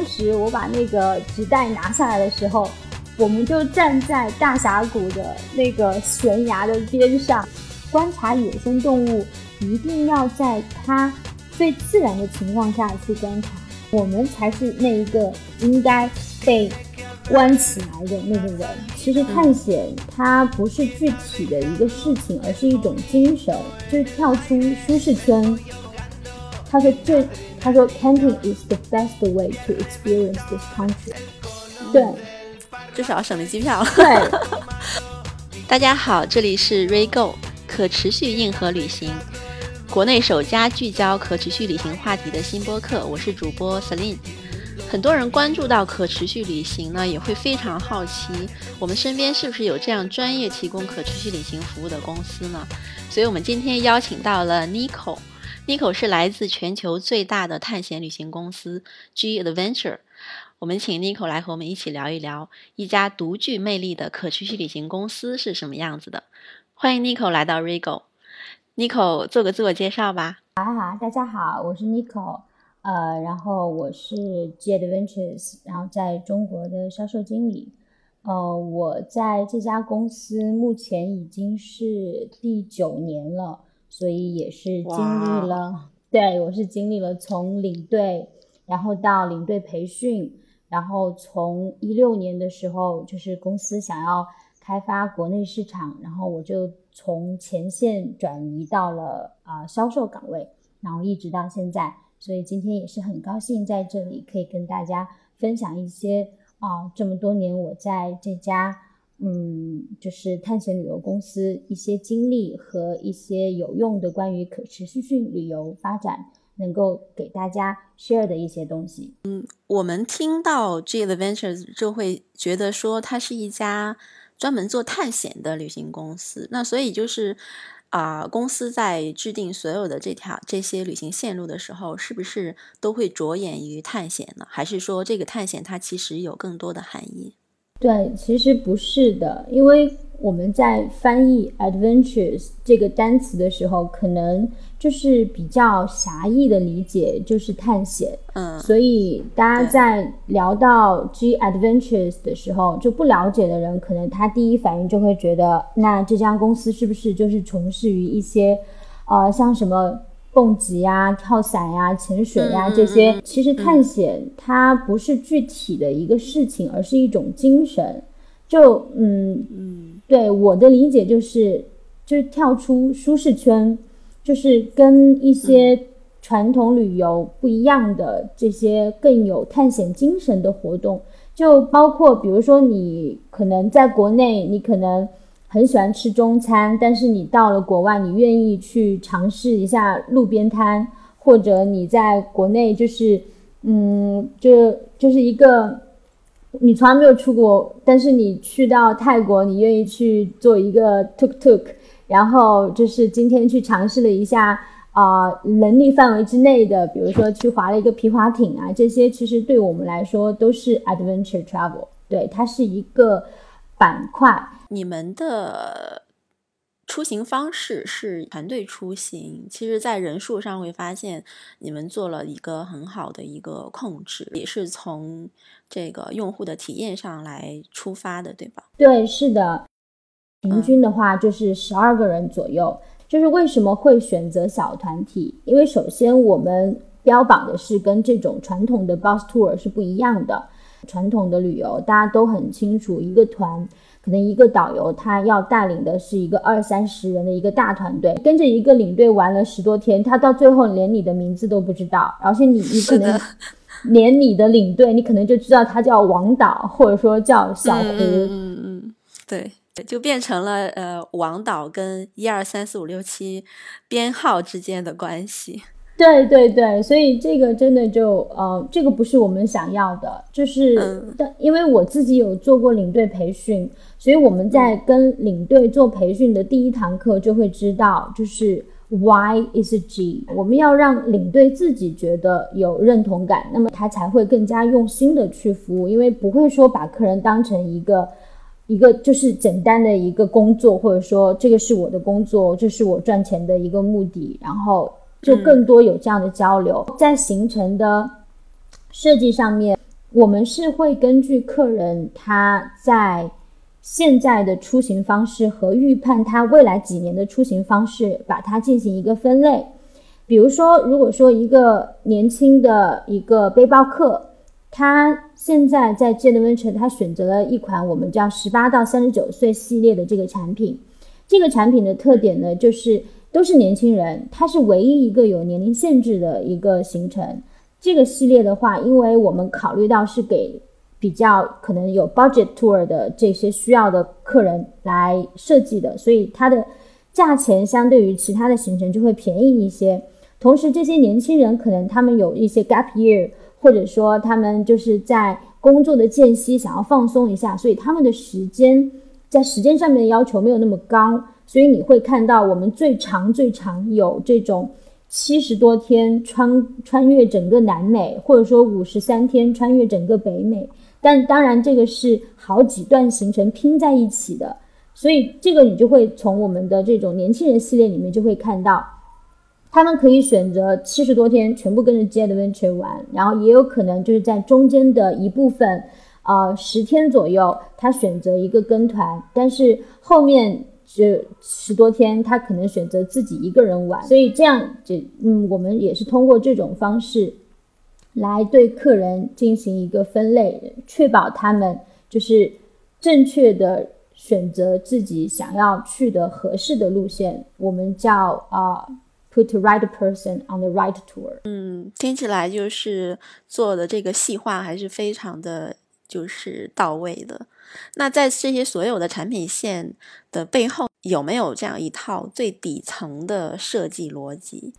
当时我把那个纸袋拿下来的时候，我们就站在大峡谷的那个悬崖的边上，观察野生动物，一定要在它最自然的情况下去观察，我们才是那一个应该被关起来的那个人。其实探险它不是具体的一个事情，而是一种精神，就是跳出舒适圈。他说：“这，他说，camping is the best way to experience this country。对，至少省了机票。对，大家好，这里是 RayGo 可持续硬核旅行，国内首家聚焦可持续旅行话题的新播客。我是主播 Celine。很多人关注到可持续旅行呢，也会非常好奇，我们身边是不是有这样专业提供可持续旅行服务的公司呢？所以我们今天邀请到了 Nico。Nico 是来自全球最大的探险旅行公司 G Adventure，我们请 Nico 来和我们一起聊一聊一家独具魅力的可持续旅行公司是什么样子的。欢迎 Nico 来到 Rego。Nico 做个自我介绍吧。好啊好，大家好，我是 Nico，呃，然后我是 G Adventures，然后在中国的销售经理。呃，我在这家公司目前已经是第九年了。所以也是经历了，对我是经历了从领队，然后到领队培训，然后从一六年的时候，就是公司想要开发国内市场，然后我就从前线转移到了啊销售岗位，然后一直到现在，所以今天也是很高兴在这里可以跟大家分享一些啊这么多年我在这家。嗯，就是探险旅游公司一些经历和一些有用的关于可持续性旅游发展，能够给大家 share 的一些东西。嗯，我们听到 G Adventures 就会觉得说它是一家专门做探险的旅行公司。那所以就是啊，公司在制定所有的这条这些旅行线路的时候，是不是都会着眼于探险呢？还是说这个探险它其实有更多的含义？对，其实不是的，因为我们在翻译 adventures 这个单词的时候，可能就是比较狭义的理解，就是探险。嗯，所以大家在聊到 G adventures 的时候，就不了解的人，可能他第一反应就会觉得，那这家公司是不是就是从事于一些，呃，像什么？蹦极呀、跳伞呀、潜水呀，这些其实探险它不是具体的一个事情，而是一种精神。就嗯嗯，对我的理解就是，就是跳出舒适圈，就是跟一些传统旅游不一样的这些更有探险精神的活动，就包括比如说你可能在国内，你可能。很喜欢吃中餐，但是你到了国外，你愿意去尝试一下路边摊，或者你在国内就是，嗯，就就是一个你从来没有出国，但是你去到泰国，你愿意去做一个 tuk tuk，然后就是今天去尝试了一下啊能力范围之内的，比如说去划了一个皮划艇啊，这些其实对我们来说都是 adventure travel，对，它是一个板块。你们的出行方式是团队出行，其实，在人数上会发现你们做了一个很好的一个控制，也是从这个用户的体验上来出发的，对吧？对，是的，平均的话就是十二个人左右。就是为什么会选择小团体？因为首先我们标榜的是跟这种传统的 bus tour 是不一样的。传统的旅游大家都很清楚，一个团。可能一个导游他要带领的是一个二三十人的一个大团队，跟着一个领队玩了十多天，他到最后连你的名字都不知道，而且你你可能连你的领队你可能就知道他叫王导或者说叫小胡，嗯嗯，对，就变成了呃王导跟一二三四五六七编号之间的关系。对对对，所以这个真的就呃，这个不是我们想要的，就是但因为我自己有做过领队培训，所以我们在跟领队做培训的第一堂课就会知道，就是 Why is G，我们要让领队自己觉得有认同感，那么他才会更加用心的去服务，因为不会说把客人当成一个一个就是简单的一个工作，或者说这个是我的工作，这是我赚钱的一个目的，然后。就更多有这样的交流，在行程的设计上面，我们是会根据客人他在现在的出行方式和预判他未来几年的出行方式，把它进行一个分类。比如说，如果说一个年轻的一个背包客，他现在在 Jet Adventure，他选择了一款我们叫十八到三十九岁系列的这个产品。这个产品的特点呢，就是都是年轻人，它是唯一一个有年龄限制的一个行程。这个系列的话，因为我们考虑到是给比较可能有 budget tour 的这些需要的客人来设计的，所以它的价钱相对于其他的行程就会便宜一些。同时，这些年轻人可能他们有一些 gap year，或者说他们就是在工作的间隙想要放松一下，所以他们的时间在时间上面的要求没有那么高，所以你会看到我们最长最长有这种。七十多天穿穿越整个南美，或者说五十三天穿越整个北美，但当然这个是好几段行程拼在一起的，所以这个你就会从我们的这种年轻人系列里面就会看到，他们可以选择七十多天全部跟着 J Adventure 玩，然后也有可能就是在中间的一部分，呃十天左右，他选择一个跟团，但是后面。这十多天，他可能选择自己一个人玩，所以这样就嗯，我们也是通过这种方式来对客人进行一个分类，确保他们就是正确的选择自己想要去的合适的路线。我们叫啊，put the right person on the right tour。嗯，听起来就是做的这个细化还是非常的就是到位的。那在这些所有的产品线的背后，有没有这样一套最底层的设计逻辑？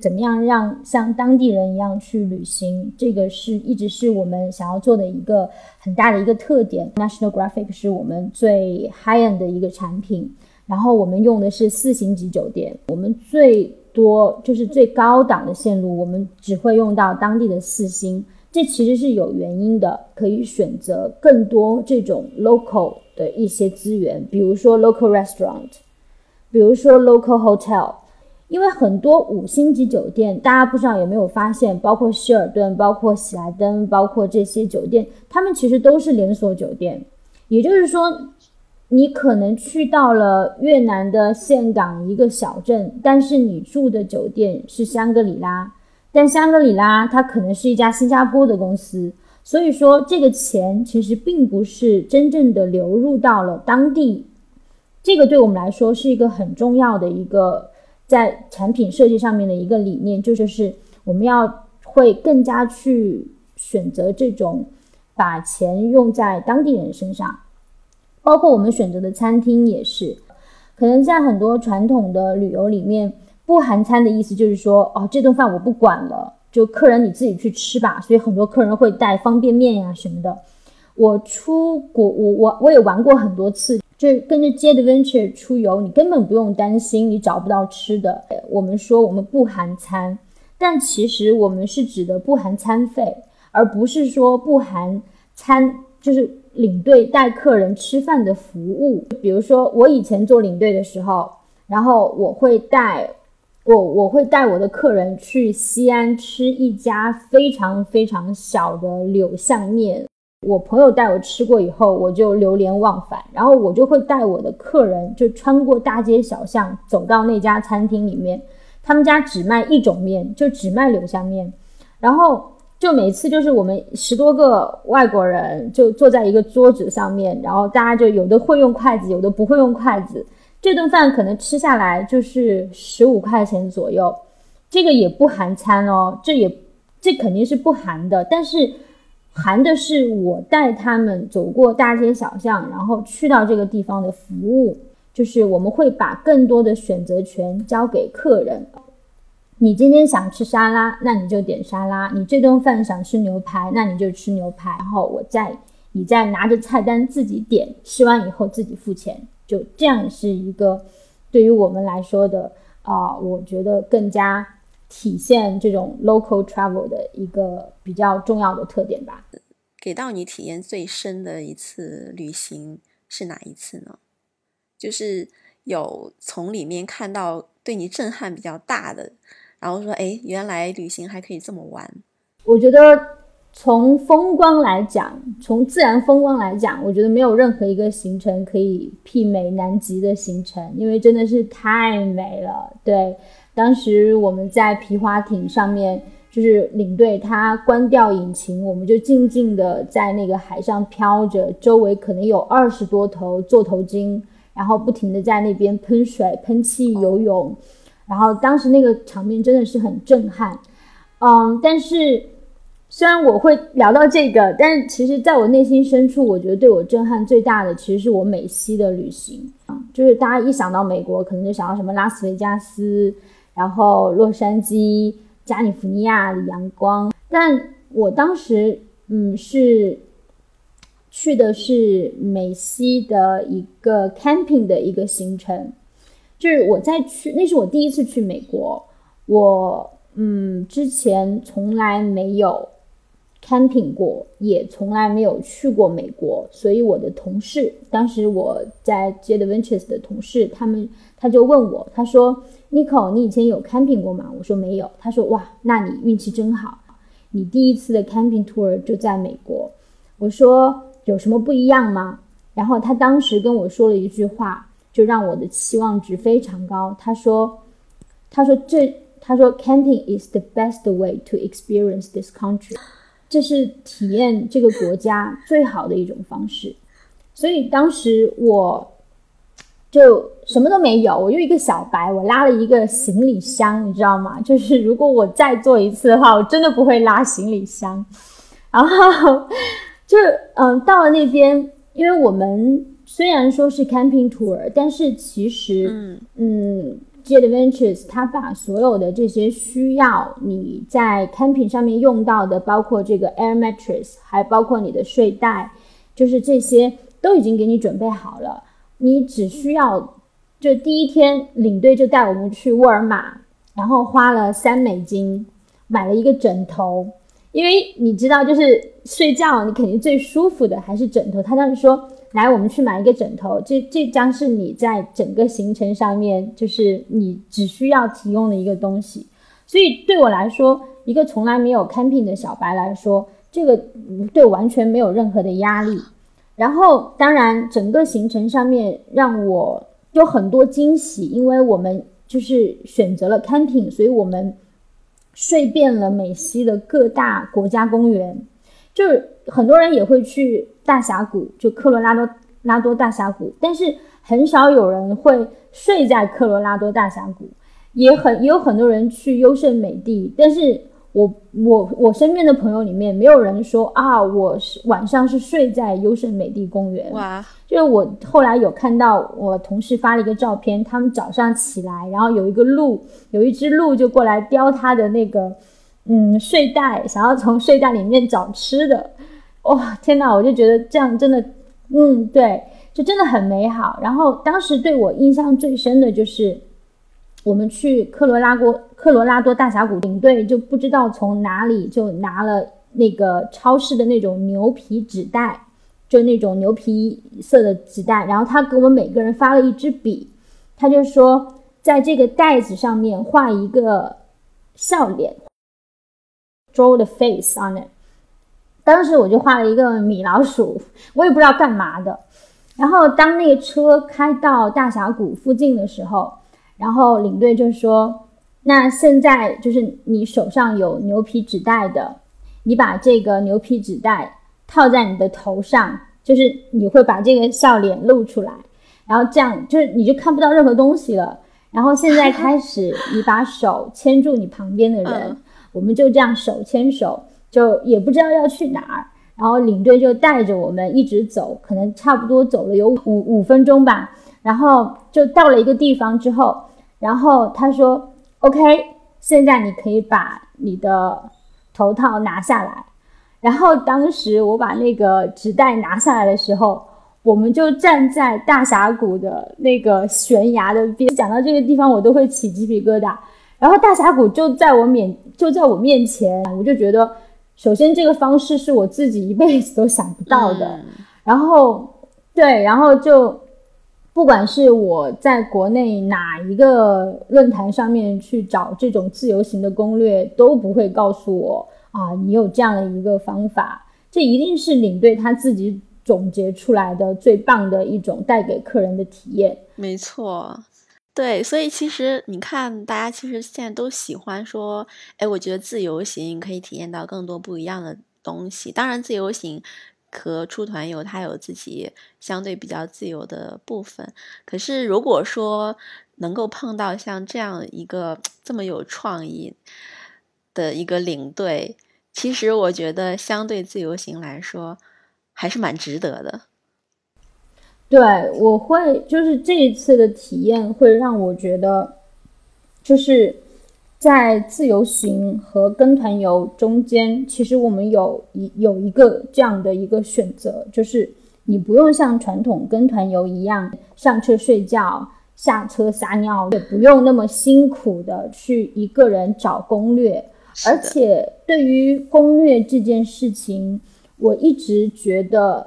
怎么样让像当地人一样去旅行？这个是一直是我们想要做的一个很大的一个特点。National Graphic 是我们最 high end 的一个产品，然后我们用的是四星级酒店，我们最多就是最高档的线路，我们只会用到当地的四星。这其实是有原因的，可以选择更多这种 local 的一些资源，比如说 local restaurant，比如说 local hotel，因为很多五星级酒店，大家不知道有没有发现，包括希尔顿、包括喜来登、包括这些酒店，他们其实都是连锁酒店。也就是说，你可能去到了越南的岘港一个小镇，但是你住的酒店是香格里拉。但香格里拉它可能是一家新加坡的公司，所以说这个钱其实并不是真正的流入到了当地。这个对我们来说是一个很重要的一个在产品设计上面的一个理念，就就是我们要会更加去选择这种把钱用在当地人身上，包括我们选择的餐厅也是，可能在很多传统的旅游里面。不含餐的意思就是说，哦，这顿饭我不管了，就客人你自己去吃吧。所以很多客人会带方便面呀什么的。我出国，我我我也玩过很多次，就跟着 Jadventure 出游，你根本不用担心你找不到吃的。我们说我们不含餐，但其实我们是指的不含餐费，而不是说不含餐，就是领队带客人吃饭的服务。比如说我以前做领队的时候，然后我会带。我我会带我的客人去西安吃一家非常非常小的柳巷面，我朋友带我吃过以后，我就流连忘返。然后我就会带我的客人就穿过大街小巷，走到那家餐厅里面，他们家只卖一种面，就只卖柳巷面。然后就每次就是我们十多个外国人就坐在一个桌子上面，然后大家就有的会用筷子，有的不会用筷子。这顿饭可能吃下来就是十五块钱左右，这个也不含餐哦，这也这肯定是不含的，但是含的是我带他们走过大街小巷，然后去到这个地方的服务，就是我们会把更多的选择权交给客人。你今天想吃沙拉，那你就点沙拉；你这顿饭想吃牛排，那你就吃牛排。然后我再你再拿着菜单自己点，吃完以后自己付钱。就这样是一个对于我们来说的啊，我觉得更加体现这种 local travel 的一个比较重要的特点吧。给到你体验最深的一次旅行是哪一次呢？就是有从里面看到对你震撼比较大的，然后说，哎，原来旅行还可以这么玩。我觉得从风光来讲，从自然风光来讲，我觉得没有任何一个行程可以媲美南极的行程，因为真的是太美了。对，当时我们在皮划艇上面，就是领队他关掉引擎，我们就静静的在那个海上飘着，周围可能有二十多头座头鲸，然后不停的在那边喷水、喷气、游泳，然后当时那个场面真的是很震撼。嗯，但是。虽然我会聊到这个，但其实在我内心深处，我觉得对我震撼最大的，其实是我美西的旅行啊。就是大家一想到美国，可能就想到什么拉斯维加斯，然后洛杉矶、加利福尼亚的阳光。但我当时，嗯，是去的是美西的一个 camping 的一个行程，就是我在去，那是我第一次去美国，我嗯之前从来没有。Camping 过，也从来没有去过美国，所以我的同事，当时我在 Jet Ventures 的同事，他们他就问我，他说：“Nico，你以前有 camping 过吗？”我说没有。他说：“哇，那你运气真好，你第一次的 camping tour 就在美国。”我说：“有什么不一样吗？”然后他当时跟我说了一句话，就让我的期望值非常高。他说：“他说这，他说 camping is the best way to experience this country。”这是体验这个国家最好的一种方式，所以当时我就什么都没有，我就一个小白，我拉了一个行李箱，你知道吗？就是如果我再做一次的话，我真的不会拉行李箱。然后就嗯，到了那边，因为我们虽然说是 camping tour，但是其实嗯。Jet Ventures，它把所有的这些需要你在 camping 上面用到的，包括这个 air mattress，还包括你的睡袋，就是这些都已经给你准备好了。你只需要，就第一天领队就带我们去沃尔玛，然后花了三美金买了一个枕头，因为你知道，就是睡觉你肯定最舒服的还是枕头。他当时说。来，我们去买一个枕头。这这将是你在整个行程上面，就是你只需要提供的一个东西。所以对我来说，一个从来没有 camping 的小白来说，这个对完全没有任何的压力。然后，当然，整个行程上面让我有很多惊喜，因为我们就是选择了 camping，所以我们睡遍了美西的各大国家公园。就是很多人也会去大峡谷，就科罗拉多拉多大峡谷，但是很少有人会睡在科罗拉多大峡谷，也很也有很多人去优胜美地，但是我我我身边的朋友里面没有人说啊，我是晚上是睡在优胜美地公园。哇，就是我后来有看到我同事发了一个照片，他们早上起来，然后有一个鹿，有一只鹿就过来叼他的那个。嗯，睡袋想要从睡袋里面找吃的，哇，天哪！我就觉得这样真的，嗯，对，就真的很美好。然后当时对我印象最深的就是，我们去科罗拉多科罗拉多大峡谷，领队就不知道从哪里就拿了那个超市的那种牛皮纸袋，就那种牛皮色的纸袋，然后他给我们每个人发了一支笔，他就说在这个袋子上面画一个笑脸。Draw the face on it。当时我就画了一个米老鼠，我也不知道干嘛的。然后当那个车开到大峡谷附近的时候，然后领队就说：“那现在就是你手上有牛皮纸袋的，你把这个牛皮纸袋套在你的头上，就是你会把这个笑脸露出来，然后这样就是你就看不到任何东西了。然后现在开始，你把手牵住你旁边的人。”我们就这样手牵手，就也不知道要去哪儿，然后领队就带着我们一直走，可能差不多走了有五五分钟吧，然后就到了一个地方之后，然后他说：“OK，现在你可以把你的头套拿下来。”然后当时我把那个纸袋拿下来的时候，我们就站在大峡谷的那个悬崖的边，讲到这个地方我都会起鸡皮疙瘩。然后大峡谷就在我面就在我面前，我就觉得，首先这个方式是我自己一辈子都想不到的。然后，对，然后就，不管是我在国内哪一个论坛上面去找这种自由行的攻略，都不会告诉我啊，你有这样的一个方法，这一定是领队他自己总结出来的最棒的一种带给客人的体验。没错。对，所以其实你看，大家其实现在都喜欢说，哎，我觉得自由行可以体验到更多不一样的东西。当然，自由行和出团游它有自己相对比较自由的部分。可是，如果说能够碰到像这样一个这么有创意的一个领队，其实我觉得相对自由行来说，还是蛮值得的。对，我会就是这一次的体验会让我觉得，就是在自由行和跟团游中间，其实我们有一有一个这样的一个选择，就是你不用像传统跟团游一样上车睡觉、下车撒尿，也不用那么辛苦的去一个人找攻略。而且对于攻略这件事情，我一直觉得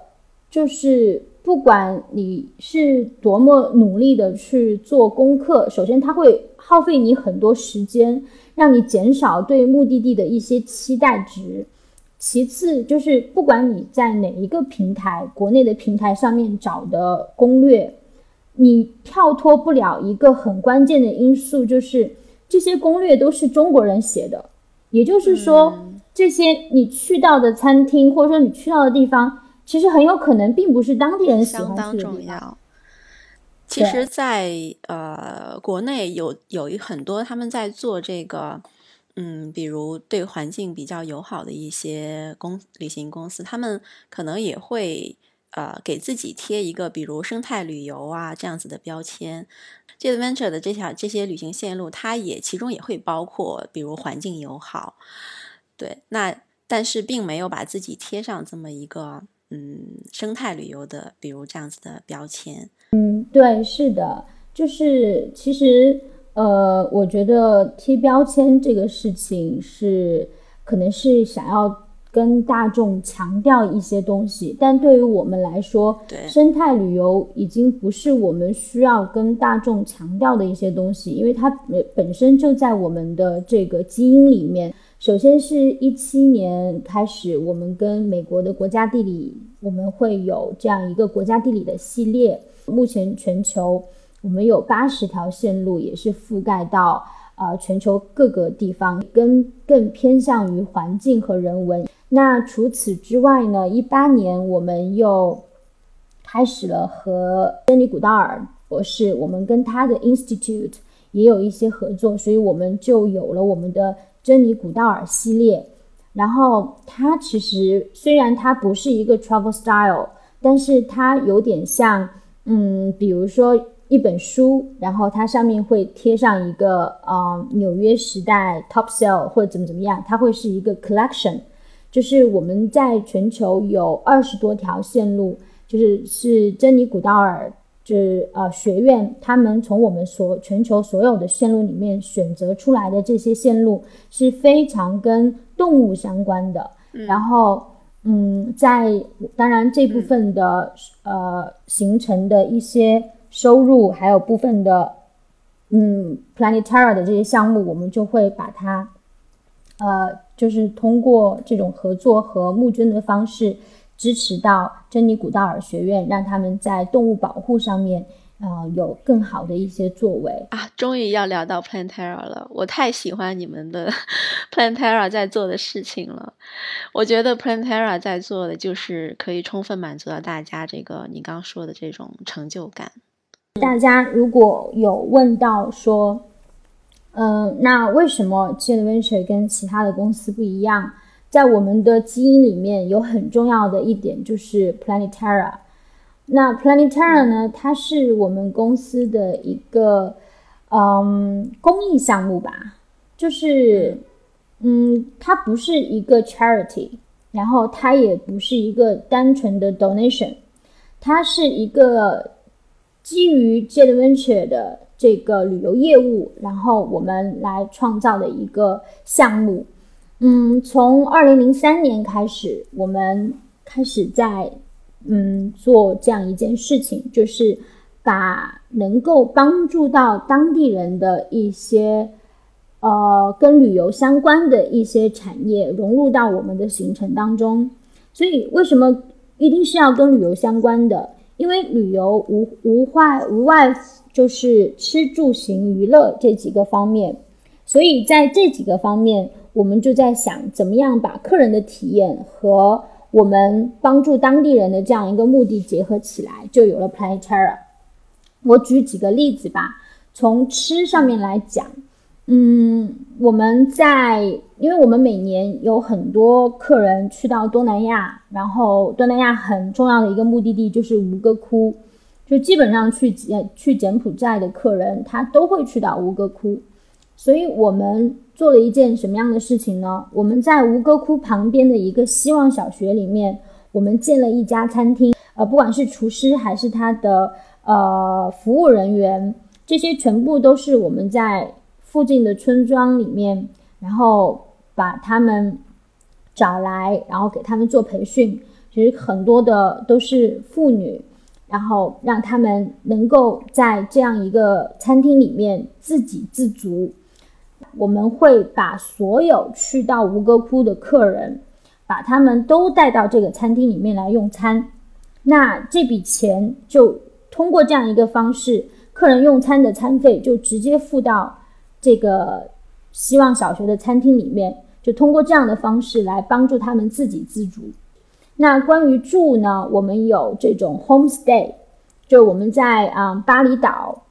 就是。不管你是多么努力的去做功课，首先它会耗费你很多时间，让你减少对目的地的一些期待值。其次就是，不管你在哪一个平台，国内的平台上面找的攻略，你跳脱不了一个很关键的因素，就是这些攻略都是中国人写的。也就是说，这些你去到的餐厅，或者说你去到的地方。其实很有可能并不是当地人喜欢相当重要。其实，在呃国内有有一很多他们在做这个，嗯，比如对环境比较友好的一些公旅行公司，他们可能也会呃给自己贴一个比如生态旅游啊这样子的标签。Jet Venture 的这条这些旅行线路，它也其中也会包括比如环境友好，对，那但是并没有把自己贴上这么一个。嗯，生态旅游的，比如这样子的标签。嗯，对，是的，就是其实，呃，我觉得贴标签这个事情是，可能是想要跟大众强调一些东西，但对于我们来说，对生态旅游已经不是我们需要跟大众强调的一些东西，因为它本身就在我们的这个基因里面。首先是一七年开始，我们跟美国的国家地理，我们会有这样一个国家地理的系列。目前全球我们有八十条线路，也是覆盖到呃全球各个地方，跟更偏向于环境和人文。那除此之外呢，一八年我们又开始了和珍妮古道尔博士，我们跟他的 Institute 也有一些合作，所以我们就有了我们的。珍妮古道尔系列，然后它其实虽然它不是一个 travel style，但是它有点像，嗯，比如说一本书，然后它上面会贴上一个呃纽约时代 top sell 或者怎么怎么样，它会是一个 collection，就是我们在全球有二十多条线路，就是是珍妮古道尔。就是呃，学院他们从我们所全球所有的线路里面选择出来的这些线路是非常跟动物相关的。然后，嗯，在当然这部分的呃形成的一些收入，还有部分的嗯 Planetara 的这些项目，我们就会把它呃，就是通过这种合作和募捐的方式。支持到珍妮古道尔学院，让他们在动物保护上面，呃，有更好的一些作为啊！终于要聊到 Plantera 了，我太喜欢你们的 Plantera 在做的事情了。我觉得 Plantera 在做的就是可以充分满足到大家这个你刚说的这种成就感。大家如果有问到说，嗯，那为什么 Jet Venture 跟其他的公司不一样？在我们的基因里面有很重要的一点就是 Planetara。那 Planetara 呢？它是我们公司的一个嗯公益项目吧，就是嗯，它不是一个 charity，然后它也不是一个单纯的 donation，它是一个基于 Jet Venture 的这个旅游业务，然后我们来创造的一个项目。嗯，从二零零三年开始，我们开始在嗯做这样一件事情，就是把能够帮助到当地人的一些呃跟旅游相关的一些产业融入到我们的行程当中。所以为什么一定是要跟旅游相关的？因为旅游无无外无外就是吃住行娱乐这几个方面，所以在这几个方面，我们就在想怎么样把客人的体验和我们帮助当地人的这样一个目的结合起来，就有了 Planetara。我举几个例子吧，从吃上面来讲。嗯，我们在，因为我们每年有很多客人去到东南亚，然后东南亚很重要的一个目的地就是吴哥窟，就基本上去柬去柬埔寨的客人，他都会去到吴哥窟，所以我们做了一件什么样的事情呢？我们在吴哥窟旁边的一个希望小学里面，我们建了一家餐厅，呃，不管是厨师还是他的呃服务人员，这些全部都是我们在。附近的村庄里面，然后把他们找来，然后给他们做培训。其实很多的都是妇女，然后让他们能够在这样一个餐厅里面自给自足。我们会把所有去到吴哥窟的客人，把他们都带到这个餐厅里面来用餐。那这笔钱就通过这样一个方式，客人用餐的餐费就直接付到。这个希望小学的餐厅里面，就通过这样的方式来帮助他们自给自足。那关于住呢，我们有这种 homestay，就我们在啊巴厘岛，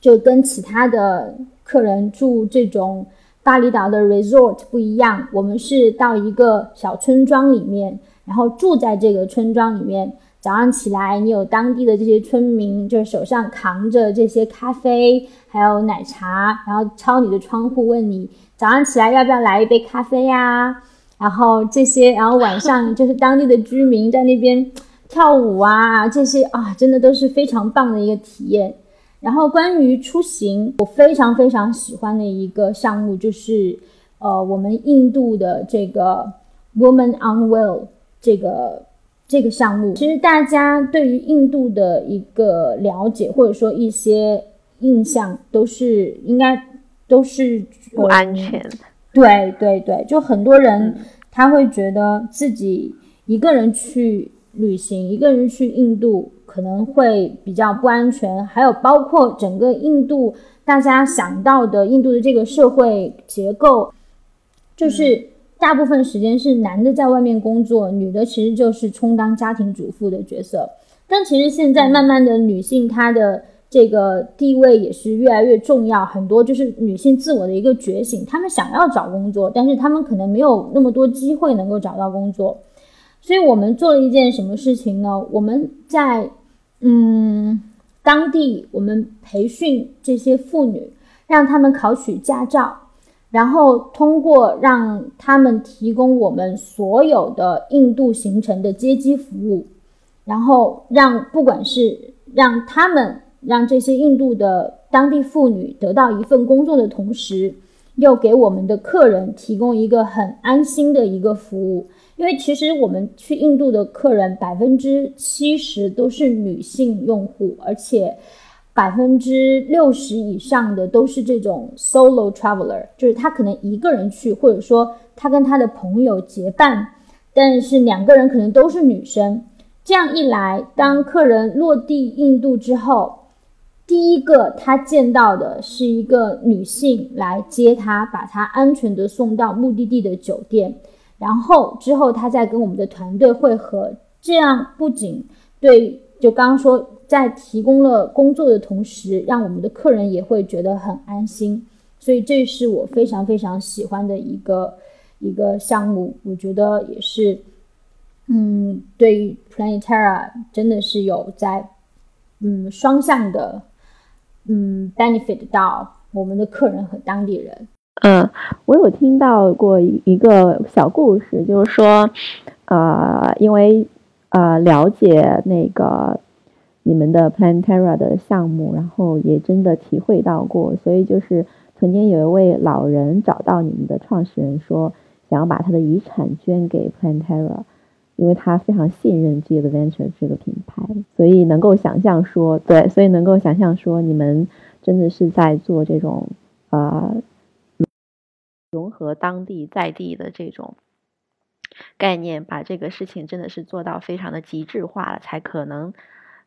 就跟其他的客人住这种巴厘岛的 resort 不一样，我们是到一个小村庄里面，然后住在这个村庄里面。早上起来，你有当地的这些村民，就是手上扛着这些咖啡，还有奶茶，然后敲你的窗户问你早上起来要不要来一杯咖啡呀？然后这些，然后晚上就是当地的居民在那边跳舞啊，这些啊，真的都是非常棒的一个体验。然后关于出行，我非常非常喜欢的一个项目就是，呃，我们印度的这个 Woman on Wheel 这个。这个项目其实大家对于印度的一个了解，或者说一些印象，都是应该都是不安全。对对对，就很多人他会觉得自己一个人去旅行，一个人去印度可能会比较不安全。还有包括整个印度，大家想到的印度的这个社会结构，就是。大部分时间是男的在外面工作，女的其实就是充当家庭主妇的角色。但其实现在慢慢的，女性她的这个地位也是越来越重要，很多就是女性自我的一个觉醒。她们想要找工作，但是她们可能没有那么多机会能够找到工作。所以我们做了一件什么事情呢？我们在嗯当地，我们培训这些妇女，让她们考取驾照。然后通过让他们提供我们所有的印度行程的接机服务，然后让不管是让他们让这些印度的当地妇女得到一份工作的同时，又给我们的客人提供一个很安心的一个服务。因为其实我们去印度的客人百分之七十都是女性用户，而且。百分之六十以上的都是这种 solo traveler，就是他可能一个人去，或者说他跟他的朋友结伴，但是两个人可能都是女生。这样一来，当客人落地印度之后，第一个他见到的是一个女性来接他，把他安全的送到目的地的酒店，然后之后他再跟我们的团队会合。这样不仅对，就刚刚说。在提供了工作的同时，让我们的客人也会觉得很安心，所以这是我非常非常喜欢的一个一个项目。我觉得也是，嗯，对于 Planetara 真的是有在嗯双向的嗯 benefit 到我们的客人和当地人。嗯，我有听到过一个小故事，就是说，呃，因为呃了解那个。你们的 Planetara 的项目，然后也真的体会到过，所以就是曾经有一位老人找到你们的创始人，说想要把他的遗产捐给 Planetara，因为他非常信任 G Adventure 这个品牌，所以能够想象说，对，所以能够想象说，你们真的是在做这种呃融合当地在地的这种概念，把这个事情真的是做到非常的极致化了，才可能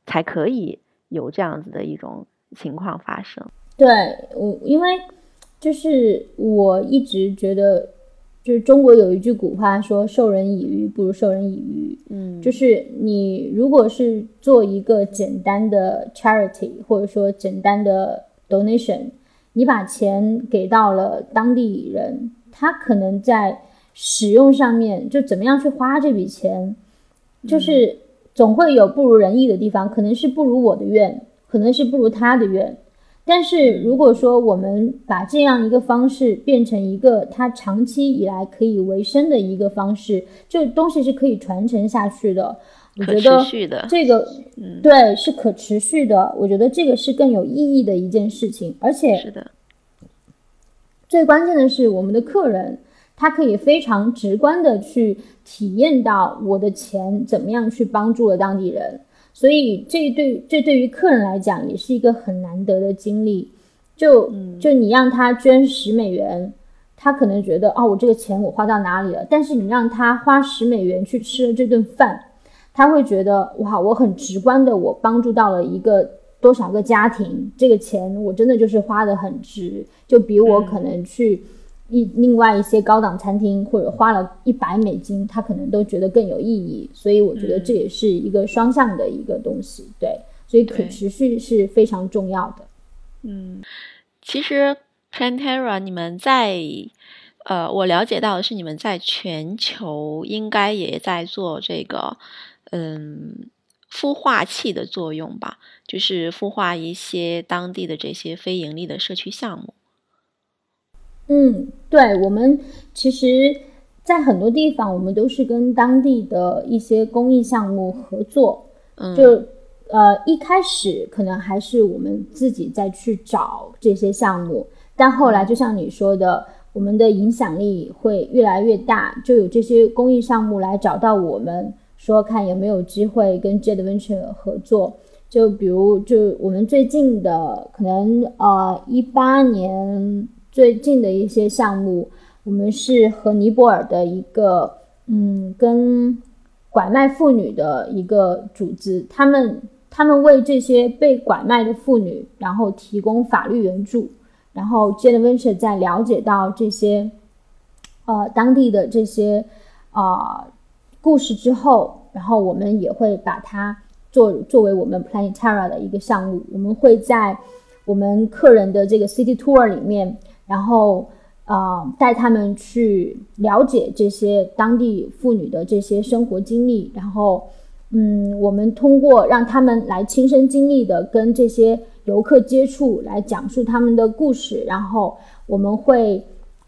才可以有这样子的一种情况发生。对我，因为就是我一直觉得。就是中国有一句古话说“授人以鱼，不如授人以渔”。嗯，就是你如果是做一个简单的 charity，或者说简单的 donation，你把钱给到了当地人，他可能在使用上面就怎么样去花这笔钱，就是总会有不如人意的地方，可能是不如我的愿，可能是不如他的愿。但是如果说我们把这样一个方式变成一个他长期以来可以维生的一个方式，这东西是可以传承下去的。我觉得这个，对，是可持续的。我觉得这个是更有意义的一件事情，而且是的。最关键的是，我们的客人他可以非常直观的去体验到我的钱怎么样去帮助了当地人。所以这对这对于客人来讲也是一个很难得的经历，就就你让他捐十美元，他可能觉得哦，我这个钱我花到哪里了？但是你让他花十美元去吃了这顿饭，他会觉得哇，我很直观的我帮助到了一个多少个家庭，这个钱我真的就是花的很值，就比我可能去。一另外一些高档餐厅或者花了一百美金，他可能都觉得更有意义，所以我觉得这也是一个双向的一个东西，对，所以可持续是非常重要的。嗯，其实 Plantera 你们在呃，我了解到的是你们在全球应该也在做这个嗯孵化器的作用吧，就是孵化一些当地的这些非盈利的社区项目。嗯，对，我们其实，在很多地方，我们都是跟当地的一些公益项目合作。嗯，就呃，一开始可能还是我们自己在去找这些项目，但后来就像你说的，我们的影响力会越来越大，就有这些公益项目来找到我们，说看有没有机会跟 Jade Venture 合作。就比如，就我们最近的，可能呃，一八年。最近的一些项目，我们是和尼泊尔的一个，嗯，跟拐卖妇女的一个组织，他们他们为这些被拐卖的妇女，然后提供法律援助，然后 Jade Venture 在了解到这些，呃，当地的这些啊故事之后，然后我们也会把它作作为我们 Planetara 的一个项目，我们会在我们客人的这个 City Tour 里面。然后，呃，带他们去了解这些当地妇女的这些生活经历。然后，嗯，我们通过让他们来亲身经历的跟这些游客接触，来讲述他们的故事。然后，我们会，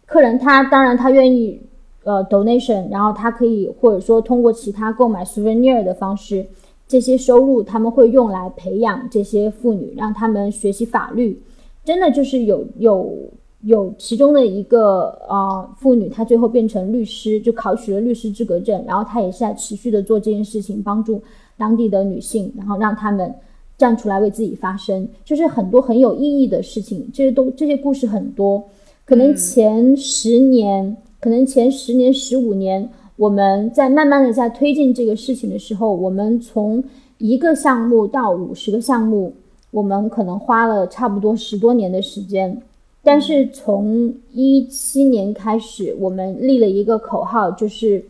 客人他当然他愿意，呃，donation，然后他可以或者说通过其他购买 souvenir 的方式，这些收入他们会用来培养这些妇女，让他们学习法律。真的就是有有。有其中的一个呃妇女，她最后变成律师，就考取了律师资格证，然后她也是在持续的做这件事情，帮助当地的女性，然后让他们站出来为自己发声，就是很多很有意义的事情。这些都这些故事很多，可能前十年，可能前十年、十五年，我们在慢慢的在推进这个事情的时候，我们从一个项目到五十个项目，我们可能花了差不多十多年的时间。但是从一七年开始，我们立了一个口号，就是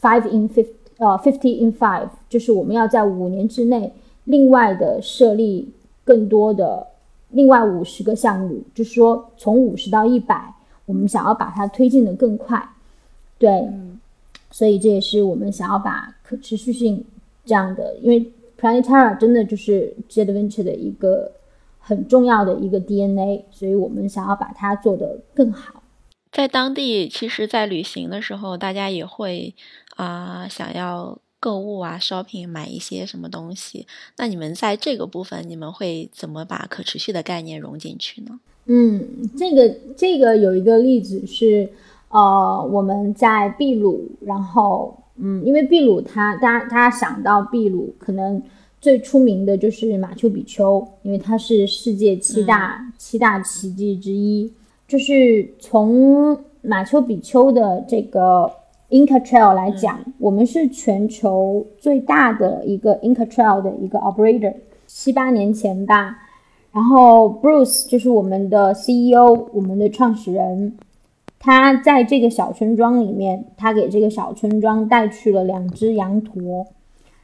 five in fifty，呃，fifty in five，就是我们要在五年之内，另外的设立更多的另外五十个项目，就是说从五十到一百，我们想要把它推进的更快。对，所以这也是我们想要把可持续性这样的，因为 Planetara 真的就是 Jet Venture 的一个。很重要的一个 DNA，所以我们想要把它做得更好。在当地，其实，在旅行的时候，大家也会啊想要购物啊，shopping 买一些什么东西。那你们在这个部分，你们会怎么把可持续的概念融进去呢？嗯，这个这个有一个例子是，呃，我们在秘鲁，然后，嗯，因为秘鲁它，大家大家想到秘鲁可能。最出名的就是马丘比丘，因为它是世界七大七大奇迹之一。就是从马丘比丘的这个 Inca Trail 来讲，我们是全球最大的一个 Inca Trail 的一个 operator。七八年前吧，然后 Bruce 就是我们的 CEO，我们的创始人，他在这个小村庄里面，他给这个小村庄带去了两只羊驼。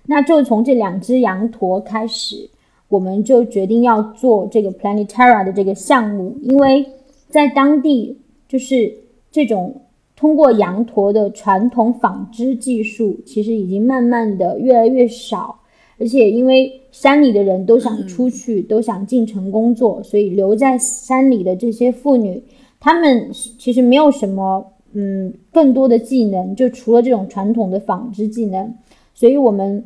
那就从这两只羊驼开始，我们就决定要做这个 Planetara 的这个项目，因为在当地就是这种通过羊驼的传统纺织技术，其实已经慢慢的越来越少。而且因为山里的人都想出去，都想进城工作，所以留在山里的这些妇女，她们其实没有什么嗯更多的技能，就除了这种传统的纺织技能。所以我们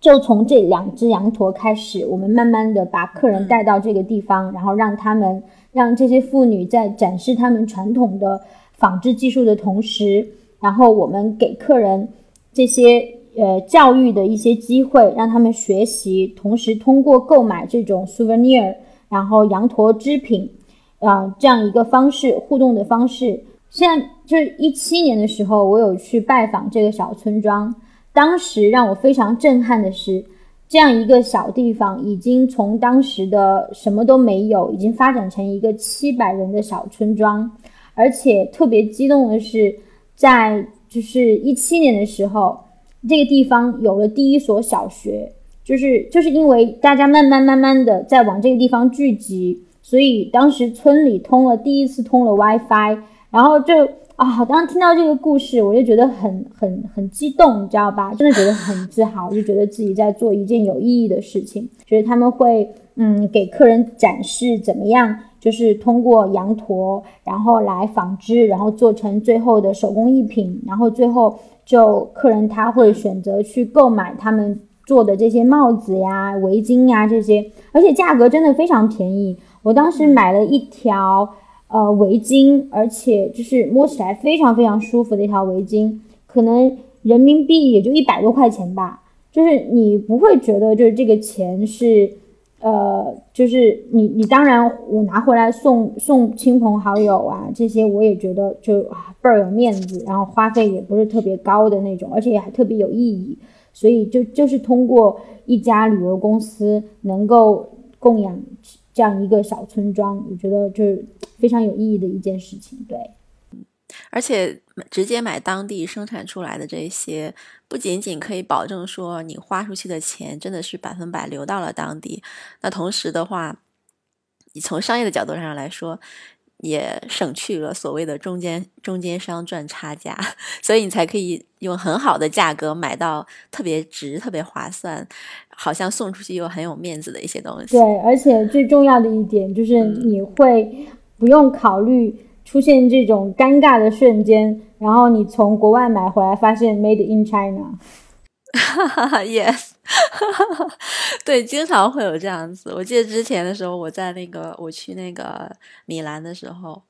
就从这两只羊驼开始，我们慢慢的把客人带到这个地方，然后让他们让这些妇女在展示他们传统的纺织技术的同时，然后我们给客人这些。呃，教育的一些机会，让他们学习，同时通过购买这种 souvenir，然后羊驼织品，啊，这样一个方式互动的方式。现在就是一七年的时候，我有去拜访这个小村庄，当时让我非常震撼的是，这样一个小地方已经从当时的什么都没有，已经发展成一个七百人的小村庄，而且特别激动的是，在就是一七年的时候。这个地方有了第一所小学，就是就是因为大家慢慢慢慢的在往这个地方聚集，所以当时村里通了第一次通了 WiFi，然后就啊，当时听到这个故事，我就觉得很很很激动，你知道吧？真的觉得很自豪，就觉得自己在做一件有意义的事情。觉得他们会嗯给客人展示怎么样，就是通过羊驼，然后来纺织，然后做成最后的手工艺品，然后最后。就客人他会选择去购买他们做的这些帽子呀、围巾呀这些，而且价格真的非常便宜。我当时买了一条呃围巾，而且就是摸起来非常非常舒服的一条围巾，可能人民币也就一百多块钱吧，就是你不会觉得就是这个钱是。呃，就是你，你当然我拿回来送送亲朋好友啊，这些我也觉得就倍儿有面子，然后花费也不是特别高的那种，而且也还特别有意义，所以就就是通过一家旅游公司能够供养这样一个小村庄，我觉得就是非常有意义的一件事情，对。而且直接买当地生产出来的这些，不仅仅可以保证说你花出去的钱真的是百分百流到了当地，那同时的话，你从商业的角度上来说，也省去了所谓的中间中间商赚差价，所以你才可以用很好的价格买到特别值、特别划算，好像送出去又很有面子的一些东西。对，而且最重要的一点就是你会不用考虑。出现这种尴尬的瞬间，然后你从国外买回来，发现 Made in China。Yes，对，经常会有这样子。我记得之前的时候，我在那个我去那个米兰的时候。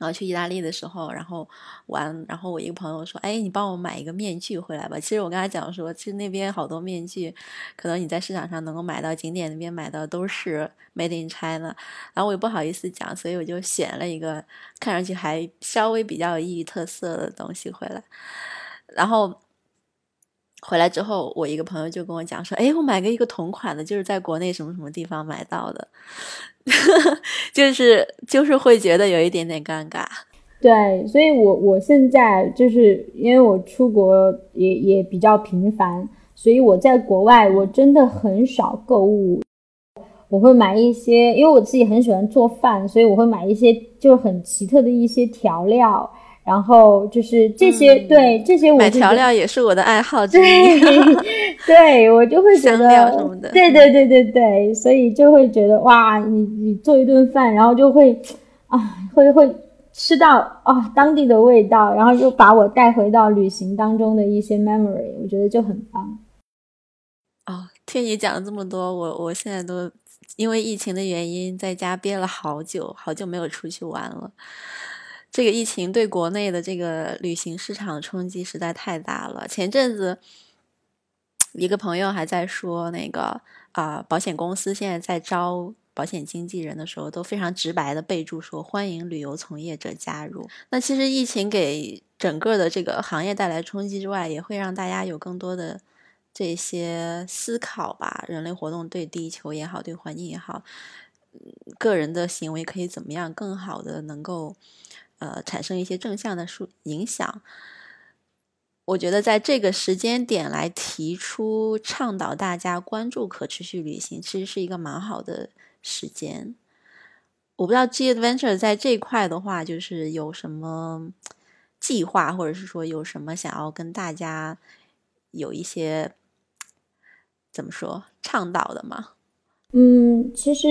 然后去意大利的时候，然后玩，然后我一个朋友说：“哎，你帮我买一个面具回来吧。”其实我跟他讲说，其实那边好多面具，可能你在市场上能够买到，景点那边买到都是 Made in China。然后我也不好意思讲，所以我就选了一个看上去还稍微比较有异域特色的东西回来。然后回来之后，我一个朋友就跟我讲说：“哎，我买个一个同款的，就是在国内什么什么地方买到的。” 就是就是会觉得有一点点尴尬，对，所以我我现在就是因为我出国也也比较频繁，所以我在国外我真的很少购物，我会买一些，因为我自己很喜欢做饭，所以我会买一些就是很奇特的一些调料。然后就是这些，对这些我，买调料也是我的爱好之一。对，我就会觉得，什么的，对对对对对，所以就会觉得哇，你你做一顿饭，然后就会啊，会会吃到啊当地的味道，然后又把我带回到旅行当中的一些 memory，我觉得就很棒。哦，听你讲了这么多，我我现在都因为疫情的原因在家憋了好久，好久没有出去玩了。这个疫情对国内的这个旅行市场冲击实在太大了。前阵子，一个朋友还在说，那个啊，保险公司现在在招保险经纪人的时候，都非常直白的备注说欢迎旅游从业者加入。那其实疫情给整个的这个行业带来冲击之外，也会让大家有更多的这些思考吧。人类活动对地球也好，对环境也好，个人的行为可以怎么样更好的能够呃产生一些正向的数影响。我觉得在这个时间点来提出倡导大家关注可持续旅行，其实是一个蛮好的时间。我不知道 G Adventure 在这块的话，就是有什么计划，或者是说有什么想要跟大家有一些怎么说倡导的吗？嗯，其实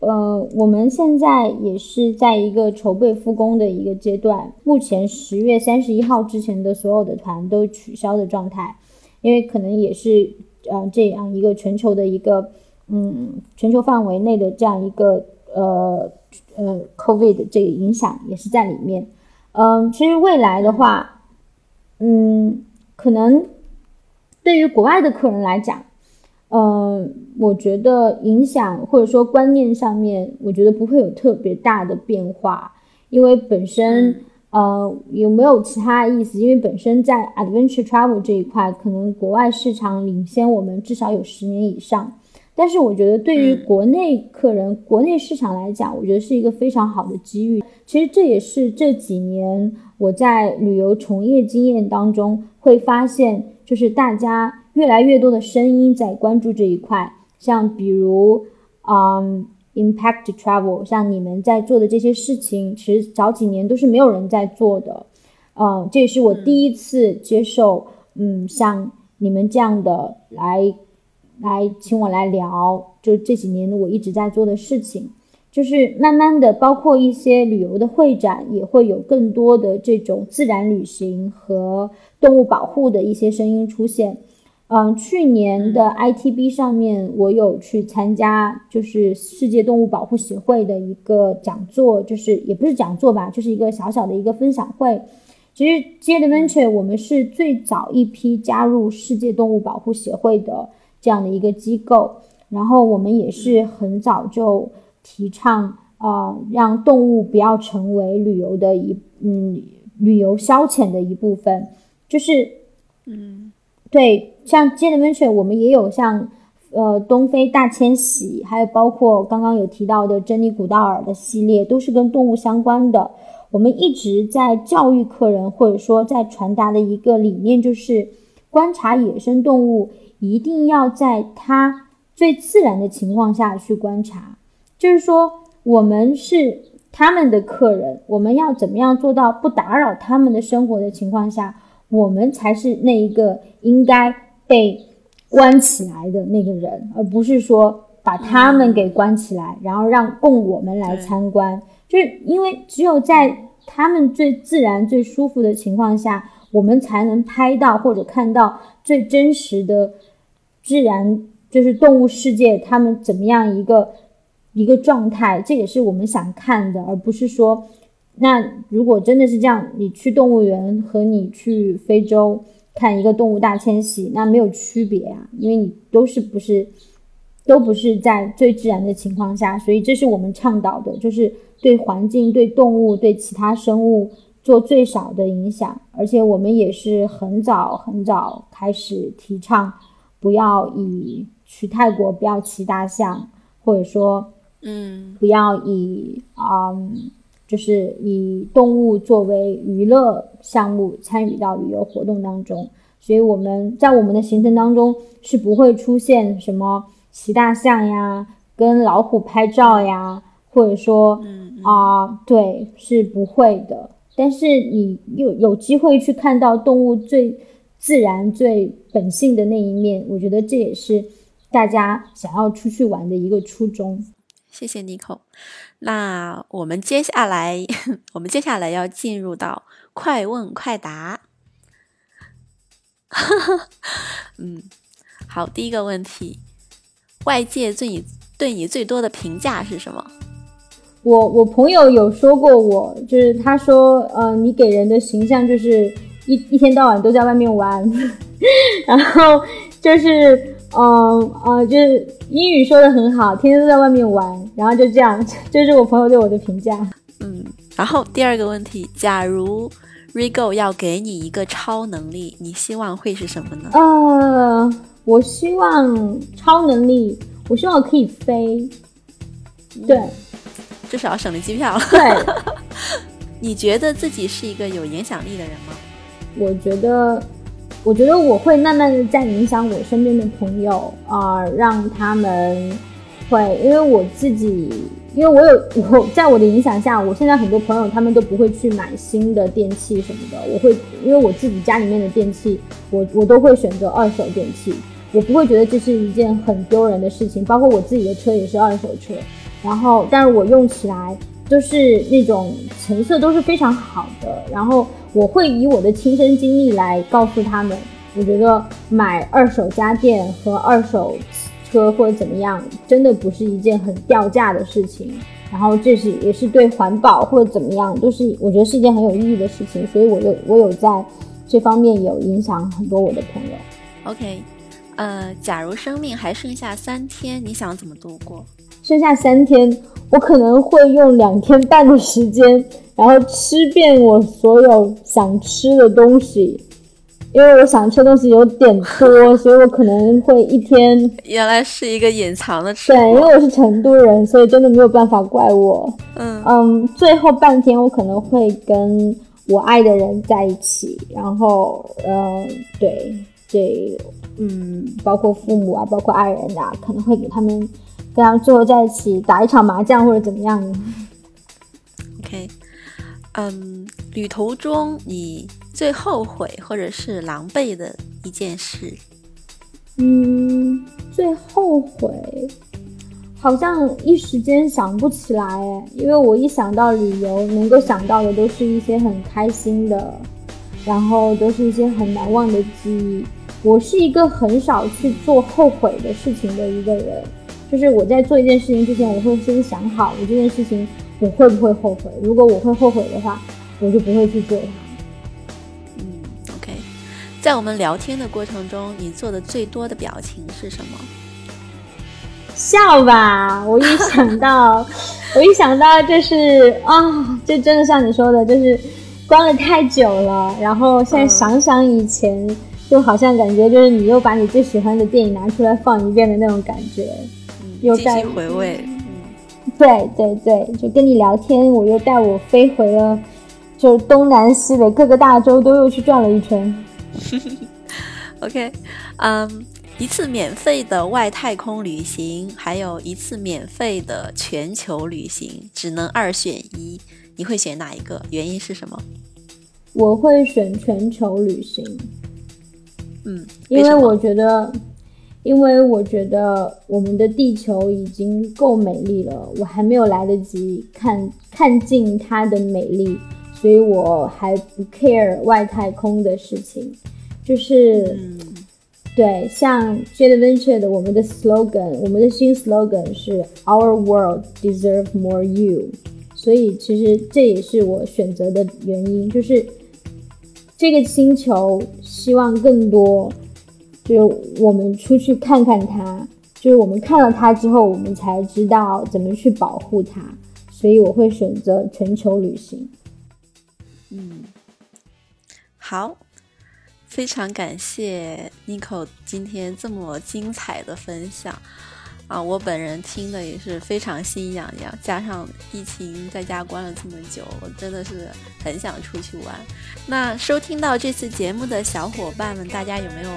呃，我们现在也是在一个筹备复工的一个阶段。目前十月三十一号之前的所有的团都取消的状态，因为可能也是呃这样一个全球的一个嗯全球范围内的这样一个呃呃 COVID 这个影响也是在里面。嗯，其实未来的话，嗯，可能对于国外的客人来讲。嗯，我觉得影响或者说观念上面，我觉得不会有特别大的变化，因为本身呃有没有其他意思？因为本身在 adventure travel 这一块，可能国外市场领先我们至少有十年以上。但是我觉得对于国内客人、国内市场来讲，我觉得是一个非常好的机遇。其实这也是这几年我在旅游从业经验当中会发现，就是大家。越来越多的声音在关注这一块，像比如，嗯，impact travel，像你们在做的这些事情，其实早几年都是没有人在做的，嗯，这也是我第一次接受，嗯，像你们这样的来，来请我来聊，就这几年我一直在做的事情，就是慢慢的，包括一些旅游的会展，也会有更多的这种自然旅行和动物保护的一些声音出现。嗯，去年的 ITB 上面，我有去参加，就是世界动物保护协会的一个讲座，就是也不是讲座吧，就是一个小小的一个分享会。其实 j a d Venture 我们是最早一批加入世界动物保护协会的这样的一个机构，然后我们也是很早就提倡，呃，让动物不要成为旅游的一，嗯，旅游消遣的一部分，就是，嗯。对，像 Jet Adventure，我们也有像，呃，东非大迁徙，还有包括刚刚有提到的珍妮古道尔的系列，都是跟动物相关的。我们一直在教育客人，或者说在传达的一个理念，就是观察野生动物一定要在它最自然的情况下去观察。就是说，我们是他们的客人，我们要怎么样做到不打扰他们的生活的情况下？我们才是那一个应该被关起来的那个人，而不是说把他们给关起来，然后让供我们来参观。就是因为只有在他们最自然、最舒服的情况下，我们才能拍到或者看到最真实的自然，就是动物世界他们怎么样一个一个状态。这也是我们想看的，而不是说。那如果真的是这样，你去动物园和你去非洲看一个动物大迁徙，那没有区别啊，因为你都是不是，都不是在最自然的情况下，所以这是我们倡导的，就是对环境、对动物、对其他生物做最少的影响。而且我们也是很早很早开始提倡，不要以去泰国不要骑大象，或者说，嗯，不要以啊。就是以动物作为娱乐项目参与到旅游活动当中，所以我们在我们的行程当中是不会出现什么骑大象呀、跟老虎拍照呀，或者说啊，对，是不会的。但是你有有机会去看到动物最自然、最本性的那一面，我觉得这也是大家想要出去玩的一个初衷。谢谢 Nico。那我们接下来，我们接下来要进入到快问快答。嗯，好，第一个问题，外界对你对你最多的评价是什么？我我朋友有说过我，就是他说，呃，你给人的形象就是一一天到晚都在外面玩，然后就是嗯呃，就是英语说的很好，天天都在外面玩，然后就这样，这是我朋友对我的评价。嗯，然后第二个问题，假如 Rigo 要给你一个超能力，你希望会是什么呢？呃，我希望超能力，我希望我可以飞。对，至少省了机票。对，你觉得自己是一个有影响力的人吗？我觉得。我觉得我会慢慢的在影响我身边的朋友啊，让他们会，因为我自己，因为我有我在我的影响下，我现在很多朋友他们都不会去买新的电器什么的，我会，因为我自己家里面的电器，我我都会选择二手电器，我不会觉得这是一件很丢人的事情，包括我自己的车也是二手车，然后但是我用起来都是那种成色都是非常好的，然后。我会以我的亲身经历来告诉他们，我觉得买二手家电和二手车或者怎么样，真的不是一件很掉价的事情。然后这是也是对环保或者怎么样，都是我觉得是一件很有意义的事情。所以我有我有在这方面有影响很多我的朋友。OK，呃，假如生命还剩下三天，你想怎么度过？剩下三天，我可能会用两天半的时间，然后吃遍我所有想吃的东西。因为我想吃的东西有点多，所以我可能会一天。原来是一个隐藏的吃。对，因为我是成都人，所以真的没有办法怪我。嗯嗯，最后半天我可能会跟我爱的人在一起，然后嗯，对，这嗯，包括父母啊，包括爱人啊，可能会给他们。跟他们最后在一起打一场麻将或者怎么样的？OK，嗯，旅途中你最后悔或者是狼狈的一件事？嗯，最后悔，好像一时间想不起来哎，因为我一想到旅游，能够想到的都是一些很开心的，然后都是一些很难忘的记忆。我是一个很少去做后悔的事情的一个人。就是我在做一件事情之前，我会先想好我这件事情我会不会后悔。如果我会后悔的话，我就不会去做它。嗯，OK。在我们聊天的过程中，你做的最多的表情是什么？笑吧！我一想到，我一想到就是啊，这真的像你说的，就是关了太久了。然后现在想想以前，就好像感觉就是你又把你最喜欢的电影拿出来放一遍的那种感觉。又带回味，嗯，对对对，就跟你聊天，我又带我飞回了，就是东南西北各个大洲都又去转了一圈。OK，嗯，一次免费的外太空旅行，还有一次免费的全球旅行，只能二选一，你会选哪一个？原因是什么？我会选全球旅行。嗯，因为我觉得。因为我觉得我们的地球已经够美丽了，我还没有来得及看看尽它的美丽，所以我还不 care 外太空的事情。就是，对，像 Jade Venture 的我们的 slogan，我们的新 slogan 是 Our world deserve more you。所以其实这也是我选择的原因，就是这个星球希望更多。就我们出去看看它，就是我们看了它之后，我们才知道怎么去保护它。所以我会选择全球旅行。嗯，好，非常感谢 Nico 今天这么精彩的分享啊！我本人听的也是非常心痒痒，加上疫情在家关了这么久，我真的是很想出去玩。那收听到这次节目的小伙伴们，大家有没有？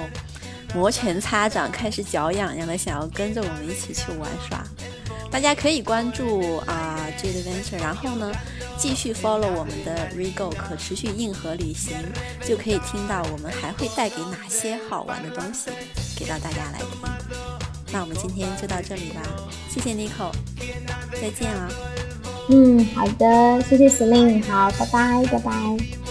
摩拳擦掌，开始脚痒痒的，想要跟着我们一起去玩耍。大家可以关注啊 Jade Venture，然后呢，继续 follow 我们的 Rego 可持续硬核旅行，就可以听到我们还会带给哪些好玩的东西给到大家来听。那我们今天就到这里吧，谢谢 Nico，再见啊。嗯，好的，谢谢 Celine，好，拜拜，拜拜。